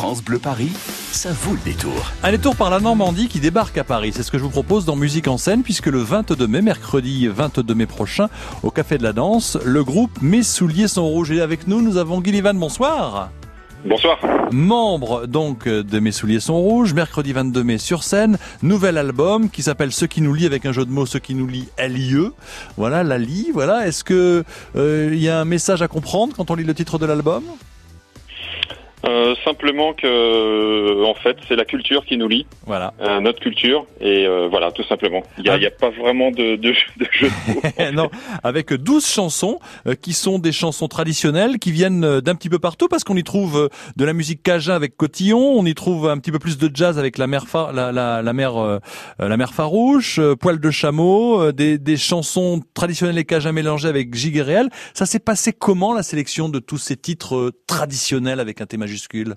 France Bleu Paris, ça vaut le détour. Un détour par la Normandie qui débarque à Paris. C'est ce que je vous propose dans Musique en scène, puisque le 22 mai, mercredi 22 mai prochain, au Café de la Danse, le groupe Mes souliers sont rouges. Et avec nous, nous avons Guy Livan, bonsoir. Bonsoir. Membre donc de Mes souliers sont rouges, mercredi 22 mai sur scène, nouvel album qui s'appelle Ce qui nous lie avec un jeu de mots, Ce qui nous lie LIE. Voilà, la lie, voilà. Est-ce que euh, il y a un message à comprendre quand on lit le titre de l'album? Euh, simplement que, euh, en fait, c'est la culture qui nous lie, Voilà. euh, notre culture, et euh, voilà, tout simplement. Il n'y a, Ah. a pas vraiment de, de, de jeu de mots. non, avec 12 chansons euh, qui sont des chansons traditionnelles qui viennent d'un petit peu partout parce qu'on y trouve de la musique cajun avec Cotillon, on y trouve un petit peu plus de jazz avec la mère fa- la, la, la mère euh, euh, la mère farouche, euh, poil de chameau, euh, des, des chansons traditionnelles et cajun mélangées avec gigue réel. Ça s'est passé comment la sélection de tous ces titres traditionnels avec un T majuscule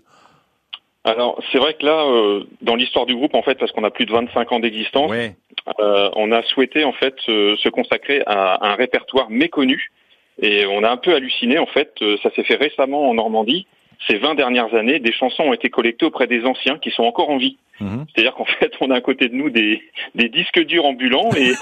Alors, c'est vrai que là, euh, dans l'histoire du groupe, en fait, parce qu'on a plus de 25 ans d'existence, Ouais. euh, on a souhaité, en fait, se, se consacrer à un répertoire méconnu, et on a un peu halluciné, en fait, euh, ça s'est fait récemment en Normandie. Ces 20 dernières années, des chansons ont été collectées auprès des anciens qui sont encore en vie. Mhm. C'est-à-dire qu'en fait, on a à côté de nous des, des disques durs ambulants et,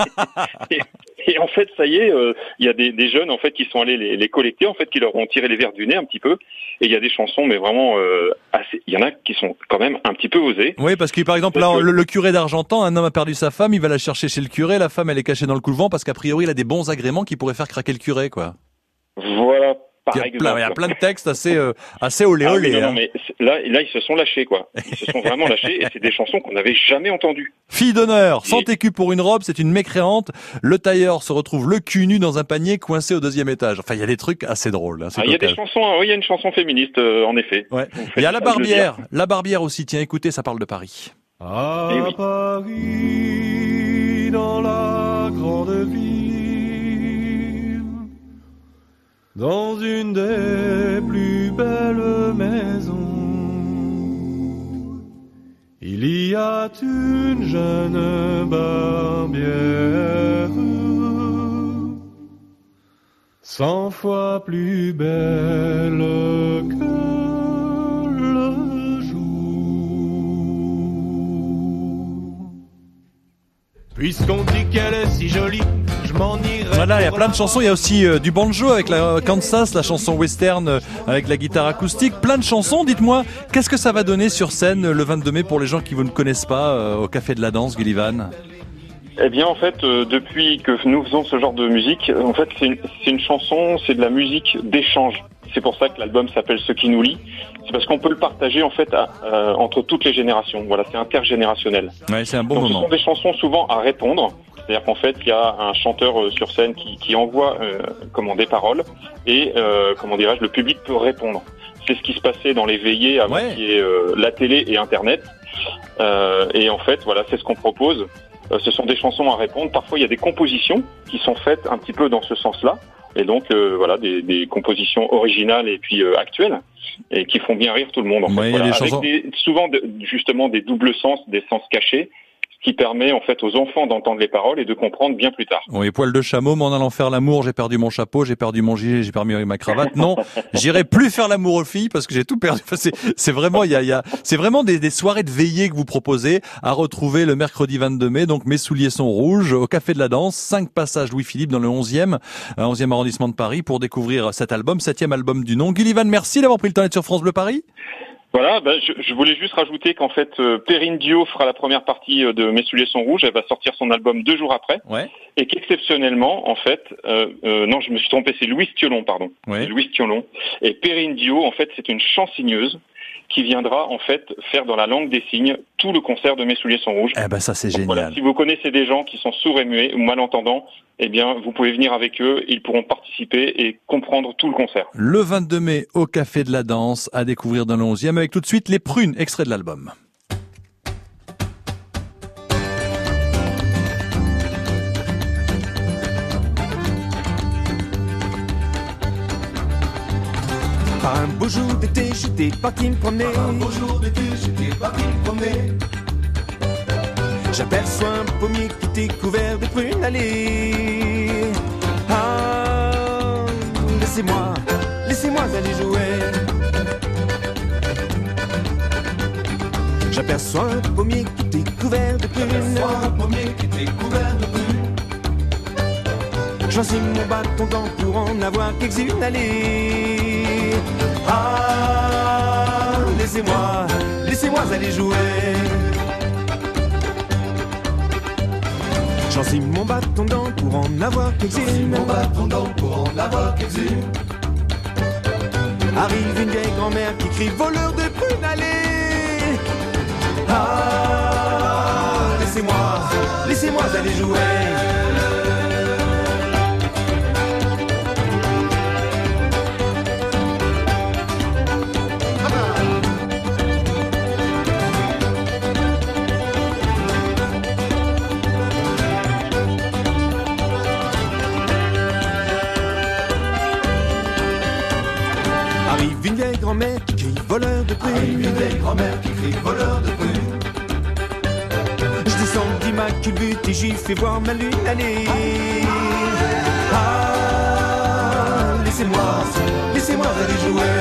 et, et en fait, ça y est, euh, il y a des, des jeunes en fait qui sont allés les, les collecter, en fait, qui leur ont tiré les verres du nez un petit peu. Et il y a des chansons, mais vraiment euh, assez. Il y en a qui sont quand même un petit peu osées. Oui, parce que par exemple, là, le, le curé d'Argentan, un homme a perdu sa femme, il va la chercher chez le curé, la femme elle est cachée dans le couvent parce qu'a priori il a des bons agréments qui pourraient faire craquer le curé, quoi. Voilà. Par Il y, a exemple. plein, il y a plein de textes assez euh, assez olé Ah oui, olé. non, non, hein. mais là, là, ils se sont lâchés, quoi. Ils se sont vraiment lâchés, et c'est des chansons qu'on n'avait jamais entendues. Fille d'honneur, sans Et- écu pour une robe, c'est une mécréante. Le tailleur se retrouve le cul nu dans un panier coincé au deuxième étage. Enfin, il y a des trucs assez drôles. hein, Ah, il y a des chansons, hein, oui, il y a une chanson féministe, euh, en effet. Ouais. Il y a la barbière, la barbière aussi. Tiens, écoutez, ça parle de Paris. À Eh oui. Paris, dans une des plus belles maisons, il y a une jeune barbière, cent fois plus belle que le jour. Puisqu'on dit qu'elle est si jolie. Voilà, il y a plein de la chansons. Il y a aussi euh, du banjo avec la euh, Kansas, la chanson western euh, avec la guitare acoustique. Plein de chansons. Dites-moi, qu'est-ce que ça va donner sur scène le 22 mai pour les gens qui vous ne connaissent pas euh, au Café de la Danse, Gullivan? Eh bien, en fait, euh, depuis que nous faisons ce genre de musique, euh, en fait, c'est une, chanson, c'est de la musique d'échange. C'est pour ça que l'album s'appelle Ce qui nous lie. C'est parce qu'on peut le partager en fait à- euh, entre toutes les générations. Voilà, c'est intergénérationnel. Ouais, c'est un bon Donc, ce moment. sont des chansons souvent à répondre. C'est-à-dire qu'en fait, il y a un chanteur euh, sur scène qui, qui envoie euh, comment des paroles et euh, comment dirais-je, le public peut répondre. C'est ce qui se passait dans les veillées avant Ouais. qu'il y ait la télé et Internet. Et en fait, voilà, c'est ce qu'on propose. Ce sont des chansons à répondre. Parfois, il y a des compositions qui sont faites un petit peu dans ce sens-là. Et donc, euh, voilà, des, des compositions originales et puis euh, actuelles et qui font bien rire tout le monde. En fait. Voilà. Avec chansons- des- souvent, de- justement, des doubles sens, des sens cachés, qui permet en fait aux enfants d'entendre les paroles et de comprendre bien plus tard. Oui, poil de chameau, m'en allant faire l'amour, j'ai perdu mon chapeau, j'ai perdu mon gilet, j'ai perdu ma cravate. Non, j'irai plus faire l'amour aux filles parce que j'ai tout perdu. Enfin, c'est, vraiment, il y a, il y a, c'est vraiment des, des soirées de veillée que vous proposez à retrouver le mercredi 22 mai. Donc, mes souliers sont rouges au Café de la Danse, 5 passages Louis-Philippe dans le 11e, euh, 11e arrondissement de Paris pour découvrir cet album, septième album du nom. Gullivan, merci d'avoir pris le temps d'être sur France Bleu Paris. Voilà, ben, je, je voulais juste rajouter qu'en fait, euh, Perrine Dio fera la première partie euh, de Mes souliers sont rouges. Elle va sortir son album deux jours après. Ouais. Et qu'exceptionnellement, en fait, euh, euh, non, je me suis trompé, c'est Louise Thiolon, pardon. Ouais. Louise Thiolon. Et Perrine Dio, en fait, c'est une chansigneuse qui viendra en fait faire dans la langue des signes tout le concert de Mes souliers sont rouges. Eh ben, ça, c'est voilà, génial. si vous connaissez des gens qui sont sourds et muets ou malentendants, eh bien, vous pouvez venir avec eux, ils pourront participer et comprendre tout le concert. Le 22 mai au Café de la Danse à découvrir dans le 11e avec tout de suite les prunes, extrait de l'album. Un beau jour d'été, j'étais parti me promener. un beau jour d'été, j'étais parti me promener. J'aperçois un pommier qui était couvert de prunes allées. Ah, laissez-moi, laissez-moi aller jouer. J'aperçois un pommier qui était couvert de prunes. un pommier qui était couvert de prunes. J'ensime mon bâton d'en pour en avoir quelques-unes. Allez, ah, laissez-moi, laissez-moi aller jouer. J'ensime mon bâton d'en pour en avoir quelques-unes. Mon bâton d'en pour en avoir quelques-unes. Arrive une vieille grand-mère qui crie voleur de prunes, allez Ah, laissez-moi, laissez-moi aller jouer. Voleur de Arrive prunes. une vieille grand-mère qui crie voleur de prunes. Je descends d'immaculbute et j'y fais voir ma lune aller. Ah, laissez-moi, laissez-moi aller jouer.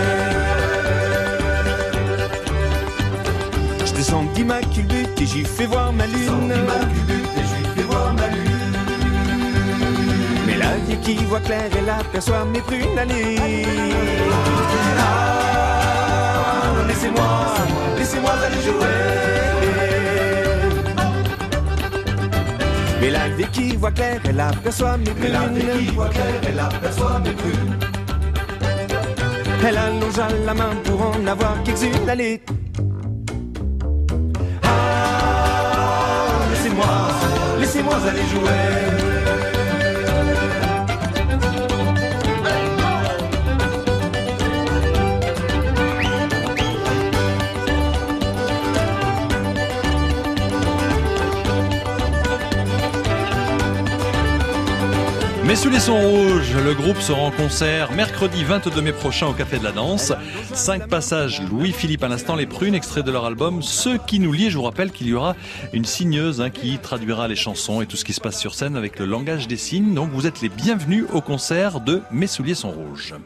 Je descends d'immaculbute et j'y fais voir ma lune. immaculbute et je lui fais voir ma lune. Mais la vieille qui voit clair, elle aperçoit mes prunes aller. Ah, laissez-moi, laissez-moi aller jouer. Mais la vieille qui voit clair, elle aperçoit mes Mais la vieille qui prunes. voit clair, elle aperçoit mes prunes. Elle allongea la main pour en avoir quelques-unes. Allez. Ah, laissez-moi, laissez-moi aller jouer. Mais sous les rouges, le groupe sera en concert mercredi 22 mai prochain au Café de la Danse. Cinq passages Louis-Philippe à l'instant, les prunes, extraits de leur album Ceux qui nous lient. Je vous rappelle qu'il y aura une signeuse hein, qui traduira les chansons et tout ce qui se passe sur scène avec le langage des signes. Donc vous êtes les bienvenus au concert de Mes souliers sont rouges.